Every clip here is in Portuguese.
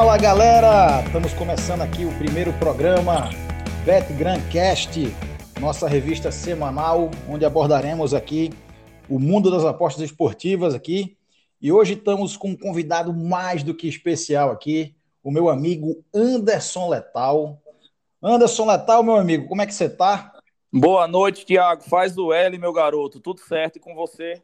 Fala galera, estamos começando aqui o primeiro programa Bet Grandcast, nossa revista semanal, onde abordaremos aqui o mundo das apostas esportivas aqui. E hoje estamos com um convidado mais do que especial aqui, o meu amigo Anderson Letal. Anderson Letal, meu amigo, como é que você está? Boa noite, Tiago. Faz o L, meu garoto. Tudo certo e com você?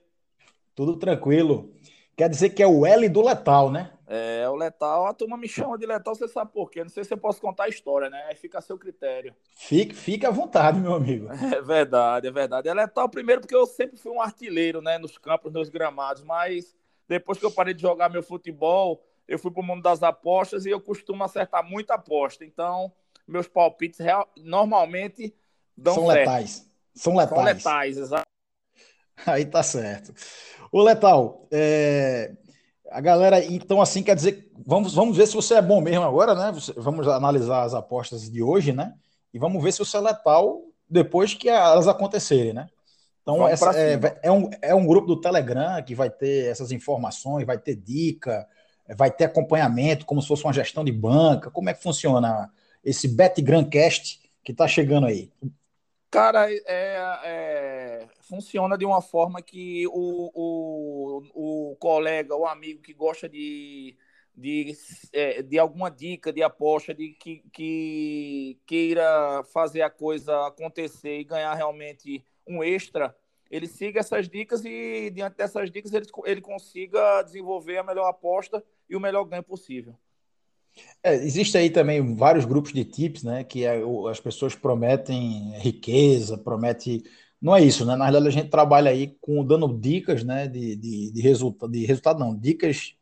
Tudo tranquilo. Quer dizer que é o L do Letal, né? É, o Letal, a turma me chama de Letal, você sabe por quê. Não sei se eu posso contar a história, né? Aí fica a seu critério. Fique, fique à vontade, meu amigo. É verdade, é verdade. É Letal primeiro porque eu sempre fui um artilheiro, né? Nos campos, nos gramados, mas depois que eu parei de jogar meu futebol, eu fui para o mundo das apostas e eu costumo acertar muita aposta. Então, meus palpites real, normalmente dão São certo. letais. São letais. São letais, exato. Aí tá certo. Ô, Letal, é, a galera, então, assim, quer dizer, vamos, vamos ver se você é bom mesmo agora, né? Vamos analisar as apostas de hoje, né? E vamos ver se você é letal depois que elas acontecerem, né? Então, essa, é, é um, é um grupo do Telegram que vai ter essas informações, vai ter dica, vai ter acompanhamento, como se fosse uma gestão de banca. Como é que funciona esse BetGrandcast que tá chegando aí? Cara, é, é, funciona de uma forma que o, o, o colega, o amigo que gosta de, de, é, de alguma dica de aposta, de que, que queira fazer a coisa acontecer e ganhar realmente um extra, ele siga essas dicas e, diante dessas dicas, ele, ele consiga desenvolver a melhor aposta e o melhor ganho possível. É, existe aí também vários grupos de tips, né? Que é as pessoas prometem riqueza, promete. Não é isso, né? Na verdade, a gente trabalha aí com dando dicas, né? De, de, de, resulta, de resultado, não, dicas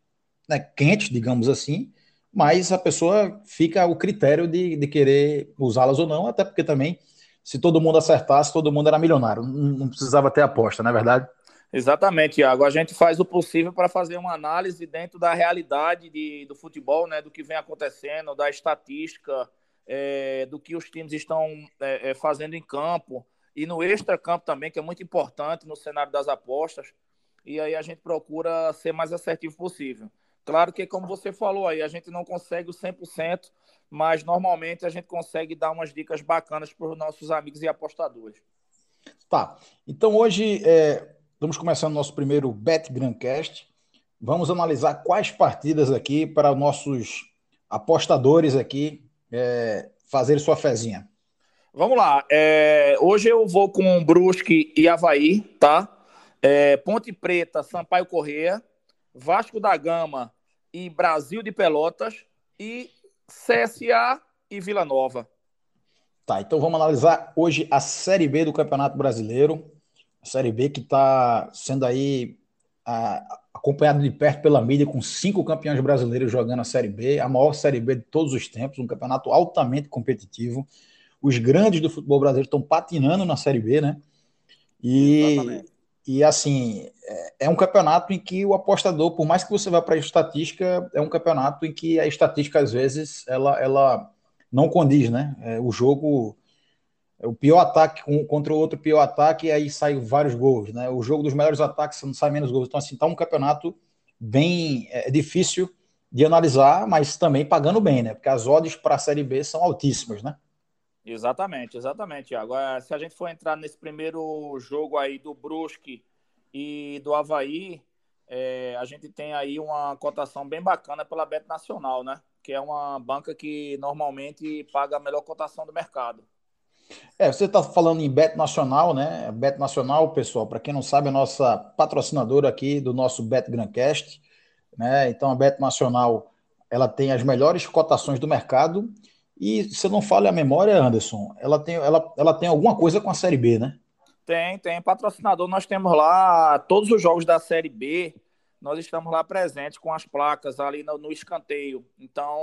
né, quentes, digamos assim, mas a pessoa fica ao critério de, de querer usá-las ou não, até porque também, se todo mundo acertasse, todo mundo era milionário. Não, precisava ter aposta, não é verdade? Exatamente, Iago. A gente faz o possível para fazer uma análise dentro da realidade de, do futebol, né, do que vem acontecendo, da estatística, é, do que os times estão é, fazendo em campo e no extra-campo também, que é muito importante no cenário das apostas. E aí a gente procura ser mais assertivo possível. Claro que, como você falou aí, a gente não consegue o 100%, mas normalmente a gente consegue dar umas dicas bacanas para os nossos amigos e apostadores. Tá. Então hoje é, estamos começando nosso primeiro Bet Grandcast. Vamos analisar quais partidas aqui para nossos apostadores aqui é, fazerem sua fezinha. Vamos lá. É, hoje eu vou com Brusque e Havaí, tá? É, Ponte Preta, Sampaio Corrêa, Vasco da Gama e Brasil de Pelotas e CSA e Vila Nova. Tá, então vamos analisar hoje a Série B do Campeonato Brasileiro. A Série B que está sendo aí a, acompanhada de perto pela mídia com cinco campeões brasileiros jogando a Série B, a maior Série B de todos os tempos, um campeonato altamente competitivo. Os grandes do futebol brasileiro estão patinando na Série B, né? E, Exatamente. e assim, é, é um campeonato em que o apostador, por mais que você vá para a estatística, é um campeonato em que a estatística, às vezes, ela, ela não condiz, né? É, o jogo, o pior ataque contra o outro pior ataque, e aí saem vários gols, né? O jogo dos melhores ataques não sai menos gols. Então, assim, tá um campeonato bem é, difícil de analisar, mas também pagando bem, né? Porque as odds para a Série B são altíssimas, né? Exatamente, exatamente. É, Se a gente for entrar nesse primeiro jogo aí do Brusque e do Havaí, é, a gente tem aí uma cotação bem bacana pela Bet Nacional, né? Que é uma banca que normalmente paga a melhor cotação do mercado. É, você está falando em Bet Nacional, né? Bet Nacional, pessoal, para quem não sabe, é a nossa patrocinadora aqui do nosso Bet Grandcast, né? Então a Bet Nacional, ela tem as melhores cotações do mercado e, se eu não falha a memória, Anderson, ela tem, ela, ela tem alguma coisa com a Série B, né? Tem, tem patrocinador. Nós temos lá todos os jogos da Série B. Nós estamos lá presentes com as placas ali no, no escanteio. Então,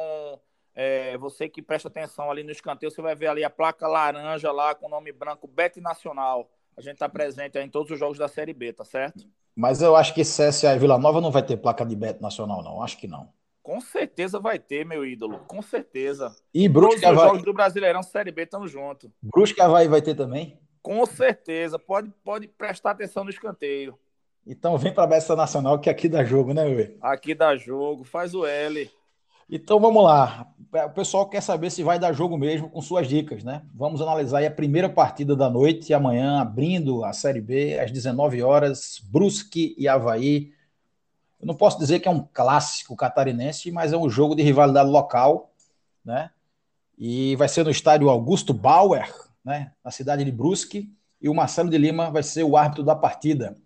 é, você que presta atenção ali no escanteio, você vai ver ali a placa laranja lá com o nome branco Bet Nacional. A gente está presente aí em todos os jogos da Série B, tá certo? Mas eu acho que CSA e Vila Nova não vai ter placa de Bet Nacional, não. Acho que não. Com certeza vai ter, meu ídolo. Com certeza. E Brusque e Havaí, jogos do Brasileirão Série B estão juntos. Brusque e Havaí vai ter também? Com certeza. Pode, pode prestar atenção no escanteio. Então vem para a Bet Nacional que aqui dá jogo, né, Ué? Aqui dá jogo. Faz o L. Então vamos lá. O pessoal quer saber se vai dar jogo mesmo com suas dicas, né? Vamos analisar a primeira partida da noite, amanhã, abrindo a Série B, às 19 horas, Brusque e Havaí. Eu não posso dizer que é um clássico catarinense, mas é um jogo de rivalidade local, né? E vai ser no estádio Augusto Bauer, né? Na cidade de Brusque. E o Marcelo de Lima vai ser o árbitro da partida.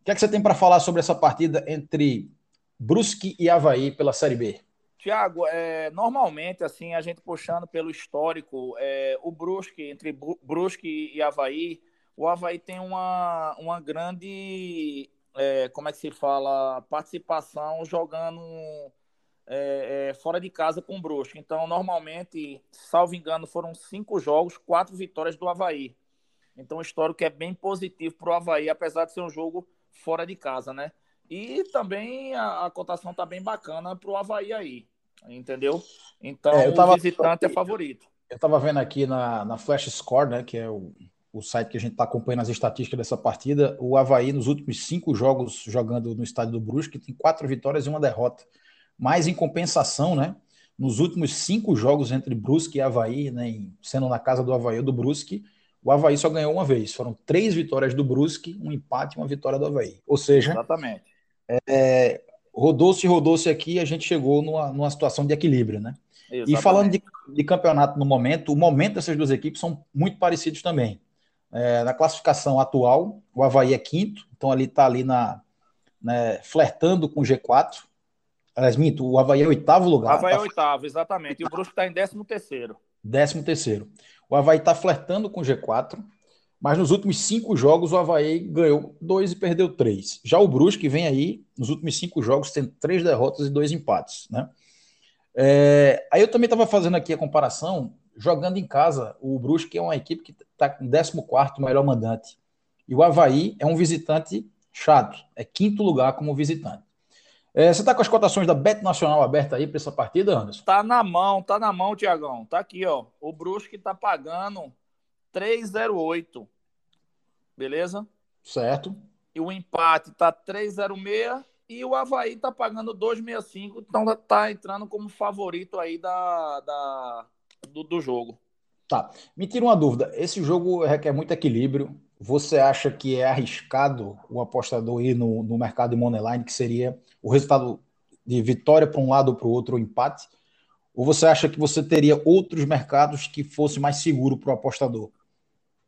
O que é que você tem para falar sobre essa partida entre Brusque e Havaí pela Série B? Tiago, é, normalmente, assim, a gente puxando pelo histórico, é, o Brusque, entre Brusque e Havaí, o Havaí tem uma, uma grande, é, como é que se fala, participação jogando é, é, fora de casa com o Brusque. Então, normalmente, salvo engano, foram cinco jogos, quatro vitórias do Havaí. Então, o histórico é bem positivo para o Havaí, apesar de ser um jogo fora de casa, né? E também a, a cotação está bem bacana para o Havaí aí entendeu? Então, é, o visitante é favorito. Eu estava vendo aqui na, na Flash Score, né, que é o, o site que a gente está acompanhando as estatísticas dessa partida, o Havaí, nos últimos cinco jogos jogando no estádio do Brusque, tem quatro vitórias e uma derrota. Mas, em compensação, né, nos últimos cinco jogos entre Brusque e Havaí, né, sendo na casa do Havaí ou do Brusque, o Havaí só ganhou uma vez. Foram três vitórias do Brusque, um empate e uma vitória do Havaí. Ou seja, Exatamente. É, rodou-se, rodou-se aqui, a gente chegou numa, numa situação de equilíbrio, né? Exatamente. E falando de, de, campeonato no momento, o momento dessas duas equipes são muito parecidos também. É, na classificação atual, o Havaí é quinto, então ali está ali na, né, flertando com o G4. Aliás, minto, o Havaí é oitavo lugar. O Havaí tá... é oitavo, exatamente. E o Brusque está em décimo terceiro. Décimo terceiro. O Havaí está flertando com o G4. Mas nos últimos cinco jogos, o Havaí ganhou dois e perdeu três. Já o Brusque vem aí, nos últimos cinco jogos, tem três derrotas e dois empates. Né? É, aí eu também estava fazendo aqui a comparação, jogando em casa, o Brusque é uma equipe que está com 14 melhor mandante. E o Havaí é um visitante chato, é quinto lugar como visitante. É, você está com as cotações da Bet Nacional aberta aí para essa partida, Anderson? Tá na mão, tá na mão, Tiagão. Tá aqui, ó. O Brusque tá pagando 308. Beleza? Certo. E o empate tá 306 e o Havaí tá pagando 265, então tá, tá entrando como favorito aí da, da do, do jogo. Tá. Me tira uma dúvida. Esse jogo requer muito equilíbrio. Você acha que é arriscado o apostador ir no, no mercado de Moneyline, que seria o resultado de vitória para um lado ou para o outro, ou empate? Ou você acha que você teria outros mercados que fosse mais seguro para o apostador?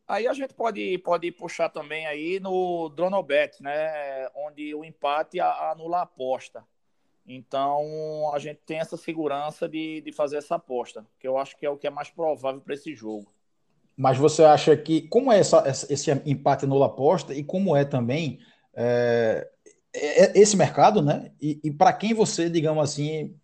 Aí a gente pode, pode puxar também aí no Dronobet, né? Onde o empate anula a aposta. Então a gente tem essa segurança de, de fazer essa aposta, que eu acho que é o que é mais provável para esse jogo. Mas você acha que, como é essa, esse empate anula aposta e como é também é, é, esse mercado, né? E, e para quem você, digamos assim,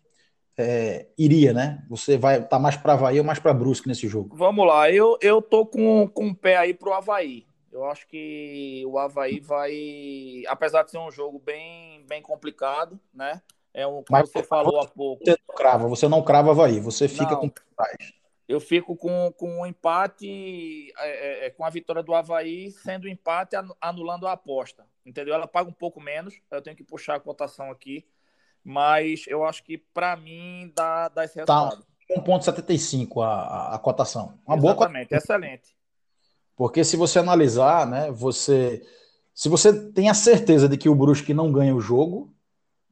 é, iria, né? Você vai estar tá mais para Havaí ou mais para Brusque nesse jogo? Vamos lá, eu, eu tô com, com o pé aí pro Havaí. Eu acho que o Havaí vai, apesar de ser um jogo bem, bem complicado, né? É um, como Mas, você falou há pouco. Você não crava, você não crava Havaí, você fica não, com trás. Eu fico com, com um empate, é, é, é, com a vitória do Havaí, sendo empate anulando a aposta. Entendeu? Ela paga um pouco menos, eu tenho que puxar a cotação aqui mas eu acho que para mim dá, dá esse tá resultado. Tá 1,75 a, a, a cotação. Uma Exatamente, boa excelente. Porque se você analisar, né, você se você tem a certeza de que o Brusque não ganha o jogo,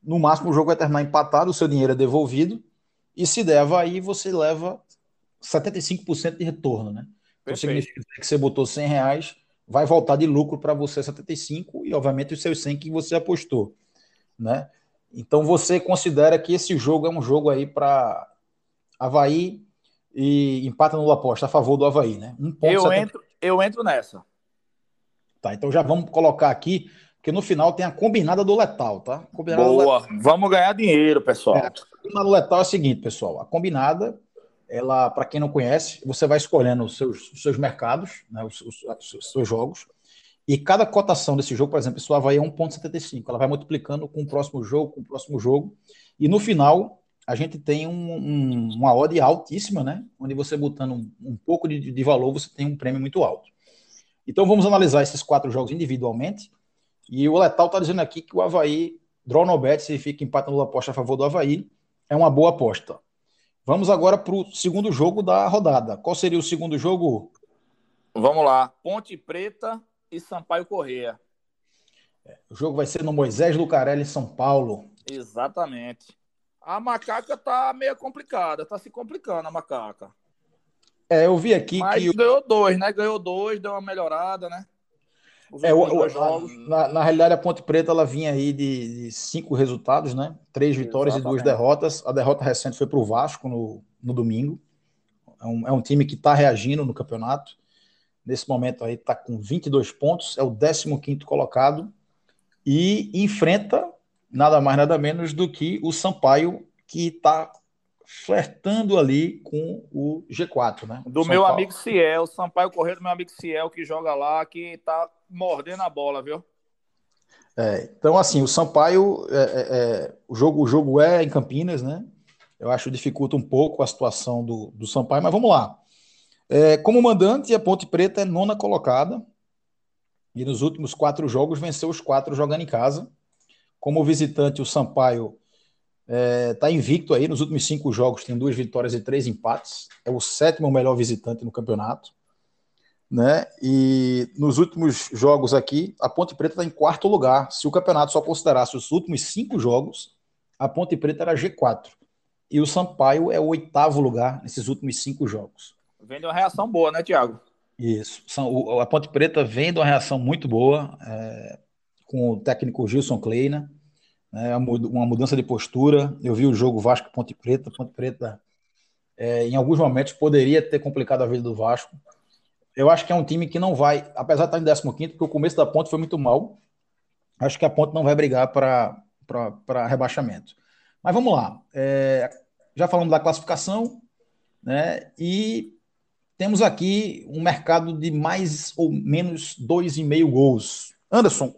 no máximo o jogo vai terminar empatado, o seu dinheiro é devolvido, e se der aí você leva 75% de retorno, né? Então significa que você botou 100 reais, vai voltar de lucro para você 75 e obviamente os seus 100 que você apostou, né? Então você considera que esse jogo é um jogo aí para Havaí e empata no aposta a favor do Havaí, né? Um eu, entro, eu entro nessa. Tá, então já vamos colocar aqui, porque no final tem a combinada do letal, tá? Combinada Boa, letal. vamos ganhar dinheiro, pessoal. É, a combinada do letal é o seguinte, pessoal, a combinada, ela, para quem não conhece, você vai escolhendo os seus, os seus mercados, né, os, os, os seus jogos, e cada cotação desse jogo, por exemplo, isso Havaí é 1,75. Ela vai multiplicando com o próximo jogo, com o próximo jogo. E no final, a gente tem um, um, uma odd altíssima, né? Onde você botando um, um pouco de, de, valor, você tem um prêmio muito alto. Então vamos analisar esses quatro jogos individualmente. E o Letal está dizendo aqui que o Havaí, draw no bet, significa empate no aposta a favor do Havaí. é uma boa aposta. Vamos agora para o segundo jogo da rodada. Qual seria o segundo jogo? Vamos lá. Ponte Preta e Sampaio Correia. O jogo vai ser no Moisés Lucarelli, em São Paulo. Exatamente. A macaca tá meio complicada, tá se complicando a macaca. É, eu vi aqui Mas que. ganhou dois, né? Ganhou dois, deu uma melhorada, né? É, o, na, na, realidade, a Ponte Preta ela vinha aí de, de cinco resultados, né? Três vitórias Exatamente. e duas derrotas. A derrota recente foi para o Vasco no, no domingo. É um, é um time que está reagindo no campeonato. Nesse momento aí está com 22 pontos, é o 15 colocado e enfrenta nada mais nada menos do que o Sampaio, que está flertando ali com o G4, né? Do São meu Paulo. amigo Ciel, Sampaio Correia do meu amigo Ciel, que joga lá, que tá mordendo a bola, viu? É, então, assim, o Sampaio, é, é, é, o, jogo, o jogo é em Campinas, né? Eu acho que dificulta um pouco a situação do, do Sampaio, mas vamos lá. É, como mandante, a Ponte Preta é nona colocada, e nos últimos quatro jogos venceu os quatro jogando em casa. Como visitante, o Sampaio Está é, tá invicto aí nos últimos cinco jogos, tem duas vitórias e três empates. É o sétimo melhor visitante no campeonato. Né? E nos últimos jogos aqui, a Ponte Preta está em quarto lugar. Se o campeonato só considerasse os últimos cinco jogos, a Ponte Preta era G4. E o Sampaio é o oitavo lugar nesses últimos cinco jogos. Vem de uma reação boa, né, Tiago? Isso. A Ponte Preta vem de uma reação muito boa é, com o técnico Gilson Kleina né, uma mudança de postura. Eu vi o jogo Vasco Ponte Preta. Ponte Preta, é, em alguns momentos, poderia ter complicado a vida do Vasco. Eu acho que é um time que não vai, apesar de estar em 15, porque o começo da Ponte foi muito mal. Acho que a Ponte não vai brigar para rebaixamento. Mas vamos lá. É, já falamos da classificação, né? E temos aqui um mercado de mais ou menos 2,5 gols. Anderson,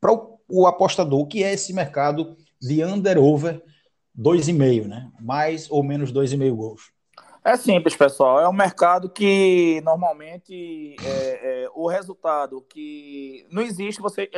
para o o apostador, que é esse mercado de under-over 2,5, né? Mais ou menos 2,5 gols. É simples, pessoal. É um mercado que normalmente é, é, o resultado que não existe você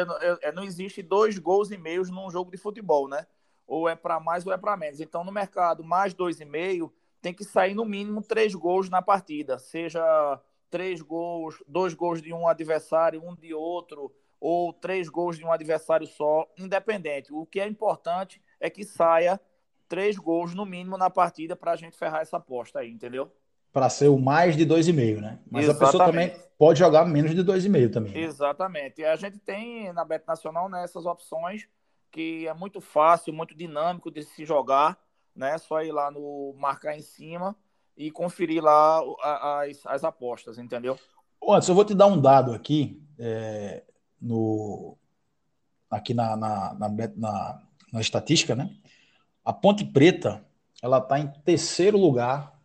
é, não existe dois gols e meios num jogo de futebol, né? Ou é para mais ou é para menos. Então no mercado mais dois e meio tem que sair no mínimo três gols na partida, seja três gols, dois gols de um adversário, um de outro, ou três gols de um adversário só, independente. O que é importante é que saia três gols no mínimo na partida para a gente ferrar essa aposta aí, entendeu? Para ser o mais de dois e meio, né? Mas Exatamente. a pessoa também pode jogar menos de dois e meio também. Né? Exatamente. E a gente tem na Bet Nacional né, essas opções que é muito fácil, muito dinâmico de se jogar, né? Só ir lá no marcar em cima e conferir lá as, as apostas, entendeu? Antes, eu vou te dar um dado aqui. É, no, aqui na, na, na, na, na estatística, né? A Ponte Preta ela está em terceiro lugar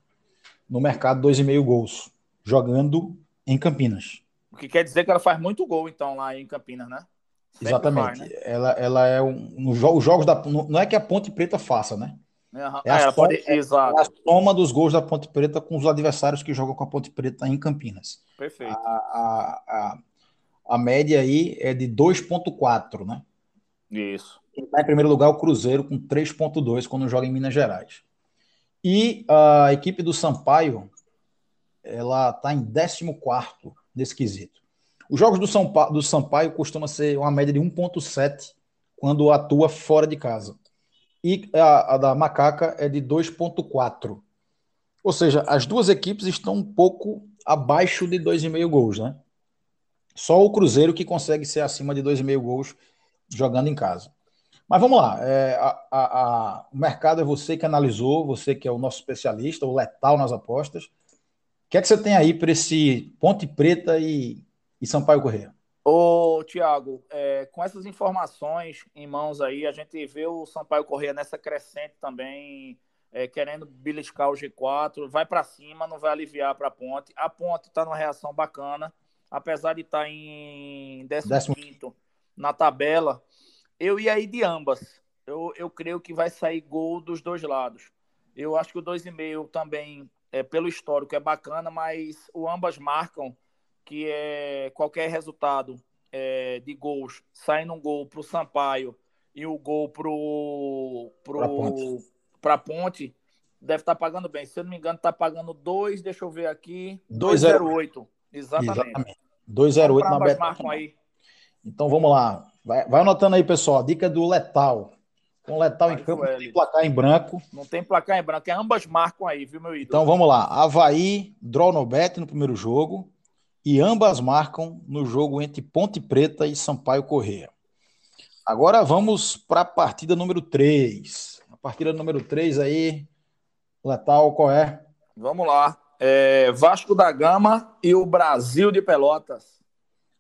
no mercado 2,5 gols, jogando em Campinas. O que quer dizer que ela faz muito gol, então, lá em Campinas, né? Sempre Exatamente. Faz, né? ela, ela é um. Os jogos da. Não é que a Ponte Preta faça, né? Uhum. É, a soma, pode... é, a soma dos gols da Ponte Preta com os adversários que jogam com a Ponte Preta em Campinas. Perfeito. A, a, a, média aí é de 2,4, né? Isso. Está em primeiro lugar o Cruzeiro com 3,2 quando joga em Minas Gerais. E a equipe do Sampaio, ela está em 14 nesse quesito. Os jogos do, São do Sampaio costumam ser uma média de 1,7 quando atua fora de casa. E a, a da Macaca é de 2,4. Ou seja, as duas equipes estão um pouco abaixo de 2,5 gols, né? Só o Cruzeiro que consegue ser acima de 2,5 gols jogando em casa. Mas vamos lá, é, a, a, a, o mercado é você que analisou, você que é o nosso especialista, o letal nas apostas. O que é que você tem aí para esse Ponte Preta e, e Sampaio Correia? Ô, Tiago, é, com essas informações em mãos aí, a gente vê o Sampaio Correia nessa crescente também, é, querendo beliscar o G4, vai para cima, não vai aliviar para a Ponte. A Ponte está numa reação bacana apesar de estar tá em 15 na tabela, eu ia ir de ambas. Eu, eu creio que vai sair gol dos dois lados. Eu acho que o 2,5 também, é, pelo histórico, é bacana, mas o ambas marcam que é qualquer resultado é, de gols, saindo um gol para o Sampaio e o gol para pro, pro, para Ponte, deve estar tá pagando bem. Se eu não me engano, está pagando 2, deixa eu ver aqui, 208. Exatamente. 208 na Beta. aí. Então vamos lá. Vai, vai anotando aí, pessoal. Dica do Letal. Com Letal em campo, não tem placar em branco. Não tem placar em branco, é ambas marcam aí, viu, meu ídolo? Então vamos lá. Havaí, draw no bet no primeiro jogo. E ambas marcam no jogo entre Ponte Preta e Sampaio Correia. Agora vamos para a partida número 3. A partida número 3 aí, Letal, qual é? Vamos lá. É Vasco da Gama e o Brasil de Pelotas.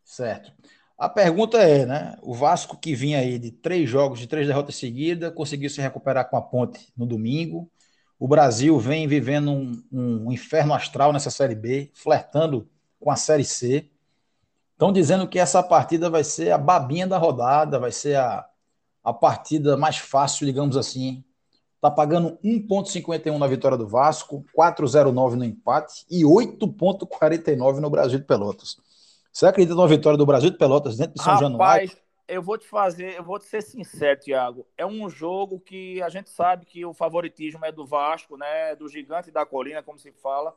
Certo. A pergunta é, né? O Vasco que vinha aí de três jogos, de três derrotas seguidas, conseguiu se recuperar com a ponte no domingo. O Brasil vem vivendo um, um inferno astral nessa Série B, flertando com a Série C. Estão dizendo que essa partida vai ser a babinha da rodada, vai ser a, a partida mais fácil, digamos assim. Está pagando 1,51 na vitória do Vasco, 4,09 no empate e 8,49 no Brasil de Pelotas. Você acredita numa vitória do Brasil de Pelotas dentro de São Rapaz, Januário? eu vou te fazer, eu vou te ser sincero, Thiago. É um jogo que a gente sabe que o favoritismo é do Vasco, né? Do gigante da colina, como se fala.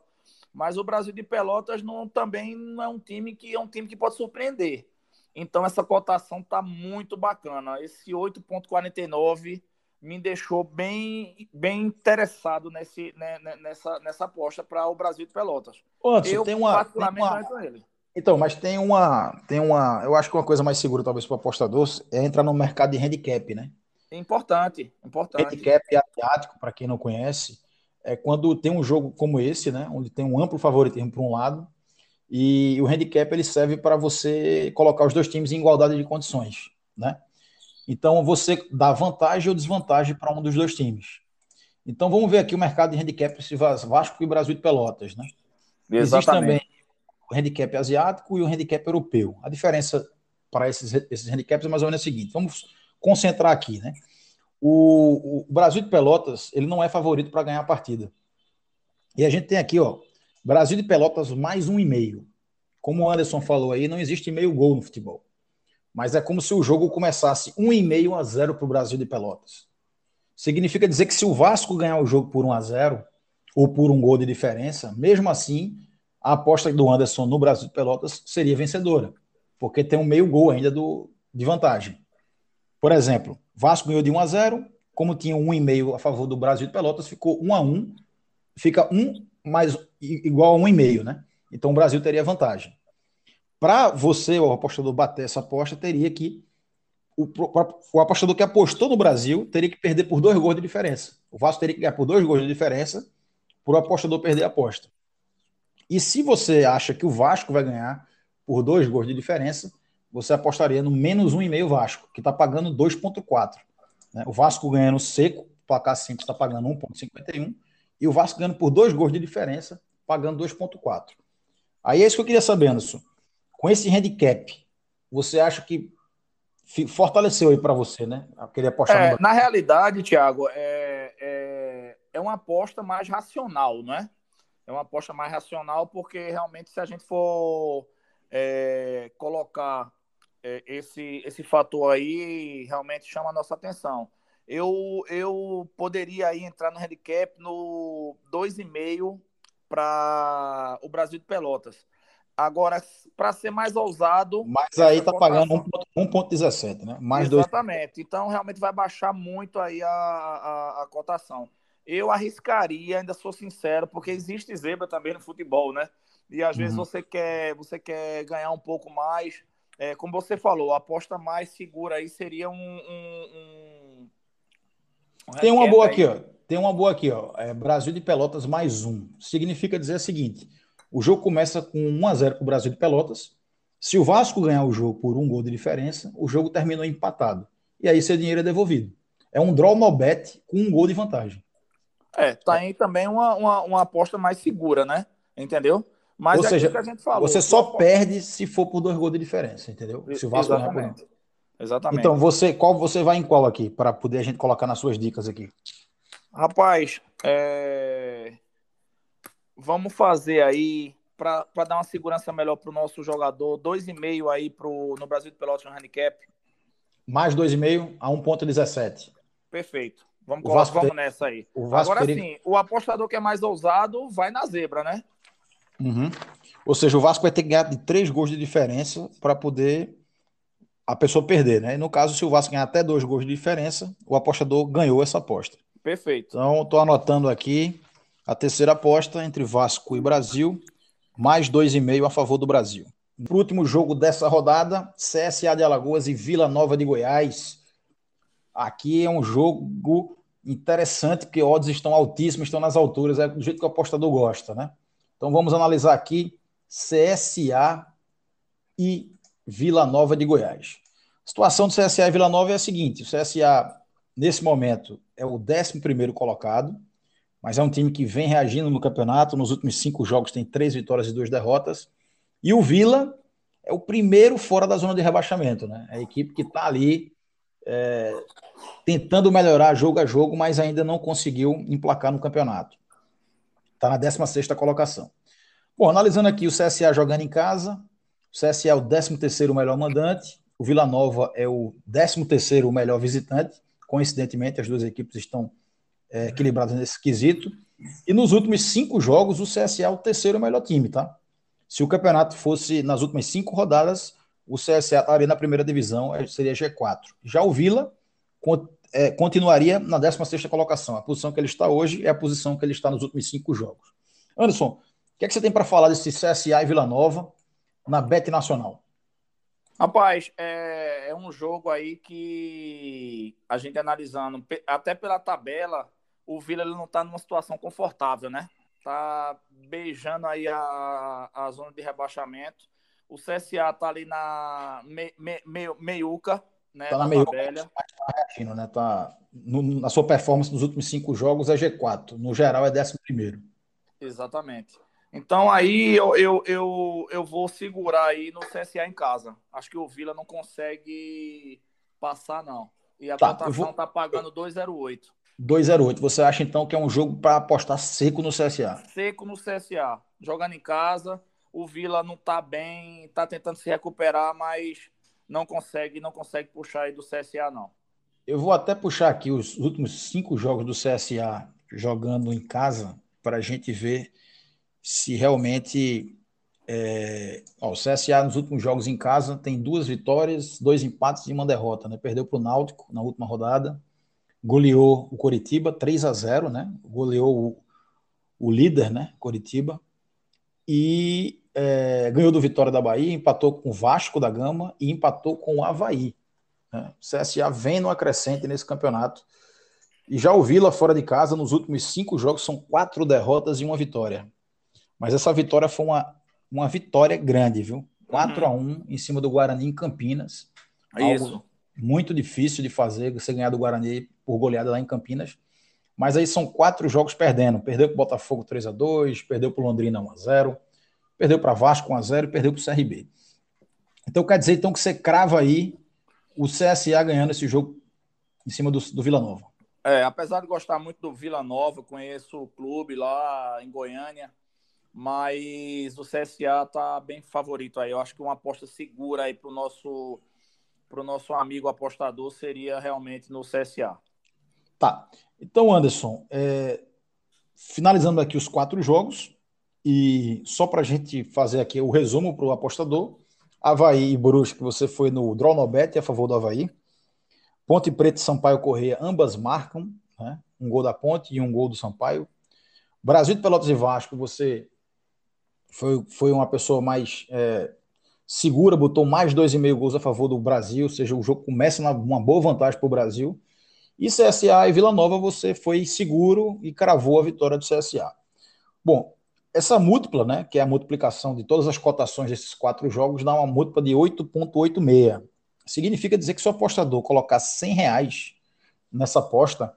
Mas o Brasil de Pelotas não, também não é um time que é um time que pode surpreender. Então essa cotação tá muito bacana. Esse 8.49 me deixou bem, bem interessado nesse, né, né nessa, nessa aposta para o Brasil de Pelotas. Anderson, eu tem uma, tem uma... ele. Então, mas tem uma, tem uma, eu acho que uma coisa mais segura talvez para o apostador é entrar no mercado de handicap, né? Importante, importante. Handicap asiático, para quem não conhece, é quando tem um jogo como esse, né, onde tem um amplo favoritismo para um lado, e o handicap ele serve para você colocar os dois times em igualdade de condições, né? Então você dá vantagem ou desvantagem para um dos dois times. Então vamos ver aqui o mercado de handicap esse Vasco e Brasil de Pelotas, né? Exatamente. Existe também o handicap asiático e o handicap europeu. A diferença para esses, esses handicaps é mais ou menos a seguinte. Vamos concentrar aqui, né? O, o Brasil de Pelotas, ele não é favorito para ganhar a partida. E a gente tem aqui, ó, Brasil de Pelotas mais um e meio. Como o Anderson falou aí, não existe meio gol no futebol. Mas é como se o jogo começasse um e meio a zero para o Brasil de Pelotas. Significa dizer que se o Vasco ganhar o jogo por 1 a 0 ou por um gol de diferença, mesmo assim, a aposta do Anderson no Brasil de Pelotas seria vencedora, porque tem um meio gol ainda do, de vantagem. Por exemplo, Vasco ganhou de 1 a 0, como tinha um e meio a favor do Brasil de Pelotas, ficou 1 a 1, fica 1 mais igual a 1,5, né? Então o Brasil teria vantagem. Para você, o apostador, bater essa aposta, teria que. O, o, apostador que apostou no Brasil teria que perder por dois gols de diferença. O Vasco teria que ganhar por dois gols de diferença para o apostador perder a aposta. E se você acha que o Vasco vai ganhar por dois gols de diferença, você apostaria no menos um e meio Vasco, que está pagando 2,4. Né? O Vasco ganhando seco, placar 5 está pagando 1,51, e o Vasco ganhando por dois gols de diferença, pagando 2,4. Aí é isso que eu queria saber, Anderson. Com esse handicap, você acha que fortaleceu aí para você, né? Aquele apostar é, no... Na realidade, Thiago, é, é, é uma aposta mais racional, não é? É uma aposta mais racional porque realmente se a gente for é, colocar é, esse, esse fator aí realmente chama a nossa atenção. Eu, eu poderia aí entrar no handicap no 2,5 para o Brasil de Pelotas. Agora, para ser mais ousado. Mas aí está pagando 1,17, né? Mais Exatamente. Dois... Então, realmente vai baixar muito aí a, a, a cotação. Eu arriscaria, ainda sou sincero, porque existe zebra também no futebol, né? E às uhum. vezes você quer, você quer ganhar um pouco mais, é, como você falou, a aposta mais segura aí seria um. um, um, Tem uma boa aí. aqui, ó. Tem uma boa aqui, ó. É Brasil de Pelotas mais um. Significa dizer o seguinte: o jogo começa com 1 a 0 para o Brasil de Pelotas. Se o Vasco ganhar o jogo por um gol de diferença, o jogo terminou empatado. E aí seu dinheiro é devolvido. É um draw no bet com um gol de vantagem. É, tá aí também uma, uma, uma aposta mais segura, né? Entendeu? Mas Ou é seja, que a gente falou. Você só perde se for por dois gols de diferença, entendeu? Se o Vasco Exatamente. Por... Exatamente. Então, você, qual você vai em qual aqui, para poder a gente colocar nas suas dicas aqui? Rapaz, é... vamos fazer aí, para dar uma segurança melhor para o nosso jogador, 2,5 aí pro, no Brasil de Pelotas no handicap. Mais 2,5 a 1,17. Perfeito. Vamos, Vasco, vamos nessa aí. Agora teria... sim, o apostador que é mais ousado vai na zebra, né? Uhum. Ou seja, o Vasco vai ter que ganhar de três gols de diferença para poder a pessoa perder, né? E no caso, se o Vasco ganhar até dois gols de diferença, o apostador ganhou essa aposta. Perfeito. Então, estou anotando aqui a terceira aposta entre Vasco e Brasil, mais dois e meio a favor do Brasil. O último jogo dessa rodada, CSA de Alagoas e Vila Nova de Goiás. Aqui é um jogo interessante, porque odds estão altíssimos, estão nas alturas, é do jeito que o apostador gosta, né? Então vamos analisar aqui CSA e Vila Nova de Goiás. A situação do CSA e Vila Nova é a seguinte: o CSA, nesse momento, é o 11 colocado, mas é um time que vem reagindo no campeonato. Nos últimos cinco jogos tem três vitórias e duas derrotas. E o Vila é o primeiro fora da zona de rebaixamento, né? É a equipe que está ali é, tentando melhorar jogo a jogo, mas ainda não conseguiu emplacar no campeonato. Está na 16 colocação. Bom, analisando aqui o CSA jogando em casa, o CSA é o 13º melhor mandante, o Vila Nova é o 13º melhor visitante, coincidentemente as duas equipes estão é, nesse quesito, e nos últimos cinco jogos o CSA é o terceiro melhor time, tá? Se o campeonato fosse nas últimas cinco rodadas, o CSA estaria na primeira divisão, seria G4. Já o Vila é, continuaria na 16 colocação. A posição que ele está hoje é a posição que ele está nos últimos cinco jogos. Anderson, que é que você tem para falar desse CSA e Vila Nova na Bet Nacional? Rapaz, é, é, um jogo aí que a gente analisando, até pela tabela, o Vila não está numa situação confortável, né? Tá beijando aí a, a zona de rebaixamento. O CSA tá ali na me, me, me, meiuca, né? Tá na, na meiuca, tá reagindo, né? Tá no, na sua performance nos últimos cinco jogos é G4. No geral é décimo primeiro. Exatamente. Então aí eu, eu, eu, eu vou segurar aí no CSA em casa. Acho que o Vila não consegue passar, não. E a tá, cotação vou... tá pagando 2,08. 2,08. Você acha então que é um jogo para apostar seco no CSA? Seco no CSA. Jogando em casa, o Vila não tá bem, tá tentando se recuperar, mas não consegue, não consegue puxar aí do CSA, não. Eu vou até puxar aqui os últimos cinco jogos do CSA jogando em casa para a gente ver se realmente. É... Ó, o CSA nos últimos jogos em casa tem duas vitórias, dois empates e uma derrota. Né? Perdeu para o Náutico na última rodada, goleou o Coritiba 3 a 0 né? goleou o, o líder, né? Coritiba, e é, ganhou do Vitória da Bahia, empatou com o Vasco da Gama e empatou com o Havaí. Né? O CSA vem no acrescente nesse campeonato. E já o Vila, fora de casa, nos últimos cinco jogos, são quatro derrotas e uma vitória. Mas essa vitória foi uma, uma vitória grande, viu? 4 uhum. a 1 em cima do Guarani em Campinas. É isso. muito difícil de fazer, você ganhar do Guarani por goleada lá em Campinas. Mas aí são quatro jogos perdendo. Perdeu para o Botafogo 3 a 2 perdeu para o Londrina 1 a 0 perdeu para Vasco 1 a 0 e perdeu para o CRB. Então quer dizer então que você crava aí o CSA ganhando esse jogo em cima do, do Vila Nova. É, apesar de gostar muito do Vila Nova, conheço o clube lá em Goiânia, mas o CSA tá bem favorito aí. Eu acho que uma aposta segura aí para o nosso, pro nosso amigo apostador seria realmente no CSA. Tá. Então, Anderson, é, finalizando aqui os quatro jogos, e só para a gente fazer aqui o resumo para o apostador, Havaí e Brusque, você foi no Dronobet a favor do Havaí. Ponte Preta e Sampaio Correia, ambas marcam, né? um gol da Ponte e um gol do Sampaio. Brasil de Pelotas e Vasco, você foi, foi uma pessoa mais é, segura, botou mais dois e meio gols a favor do Brasil, ou seja, o jogo começa numa boa vantagem para o Brasil. E CSA e Vila Nova você foi seguro e cravou a vitória do CSA. Bom, essa múltipla, né, que é a multiplicação de todas as cotações desses quatro jogos, dá uma múltipla de 8,86. Significa dizer que se o apostador colocar 100 reais nessa aposta,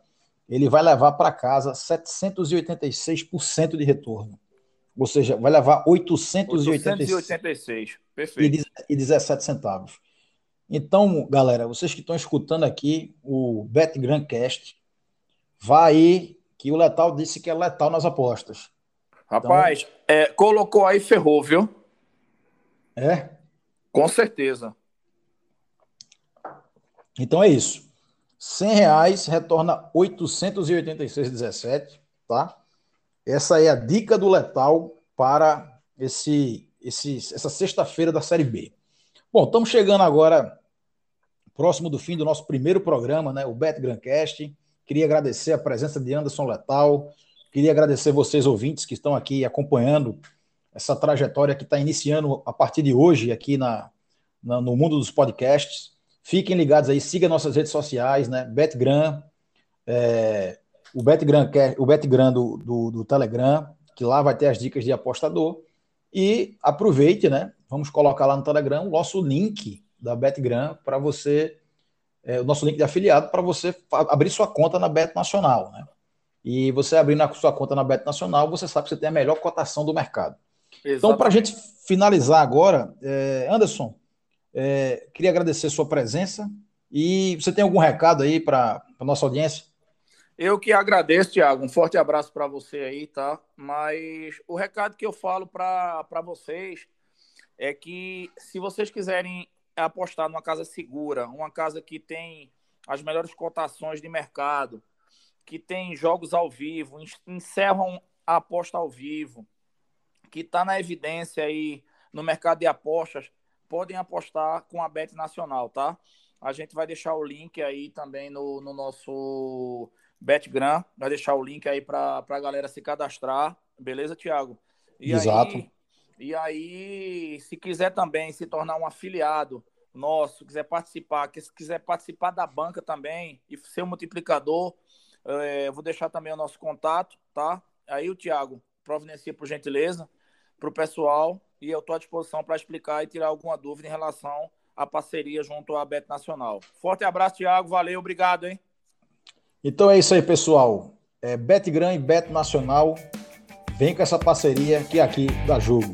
ele vai levar para casa 786% de retorno. Ou seja, vai levar 886, 886. Perfeito. e 17 centavos. Então, galera, vocês que estão escutando aqui o Bet Grandcast, vai aí que o Letal disse que é letal nas apostas. Rapaz, então... é, colocou aí ferrou, viu? É? Com certeza. Então é isso. 100 reais retorna 886,17, tá? Essa é a dica do Letal para esse, esse essa sexta-feira da Série B. Bom, estamos chegando agora próximo do fim do nosso primeiro programa, né, o Bet Grandcast. Queria agradecer a presença de Anderson Letal, queria agradecer vocês ouvintes que estão aqui acompanhando essa trajetória que está iniciando a partir de hoje aqui na, na, no mundo dos podcasts. Fiquem ligados aí, siga nossas redes sociais, né? BetGran, é, o BetGran, o BetGran do, do, do Telegram, que lá vai ter as dicas de apostador. E aproveite, né? Vamos colocar lá no Telegram o nosso link da BetGran para você, é, o nosso link de afiliado para você abrir sua conta na Bet Nacional, né? E você abrindo a sua conta na Bet Nacional, você sabe que você tem a melhor cotação do mercado. Exatamente. Então, para a gente finalizar agora, é, Anderson, é, queria agradecer sua presença e você tem algum recado aí para a nossa audiência? Eu que agradeço, Tiago. Um forte abraço para você aí, tá? Mas o recado que eu falo para vocês é que se vocês quiserem apostar numa casa segura, uma casa que tem as melhores cotações de mercado, que tem jogos ao vivo, encerram a aposta ao vivo, que está na evidência aí no mercado de apostas, podem apostar com a Bet Nacional, tá? A gente vai deixar o link aí também no, no nosso BetGran, vai deixar o link aí para a galera se cadastrar, beleza, Thiago? E Exato. Aí, e aí, se quiser também se tornar um afiliado nosso, quiser participar, se quiser participar da banca também e ser um multiplicador, é, vou deixar também o nosso contato, tá? Aí o Thiago providencia por gentileza para o pessoal e eu estou à disposição para explicar e tirar alguma dúvida em relação à parceria junto à Bet Nacional. Forte abraço, Tiago. Valeu, obrigado, hein? Então é isso aí, pessoal. É Bet Gran e Bet Nacional. Vem com essa parceria que é aqui dá jogo.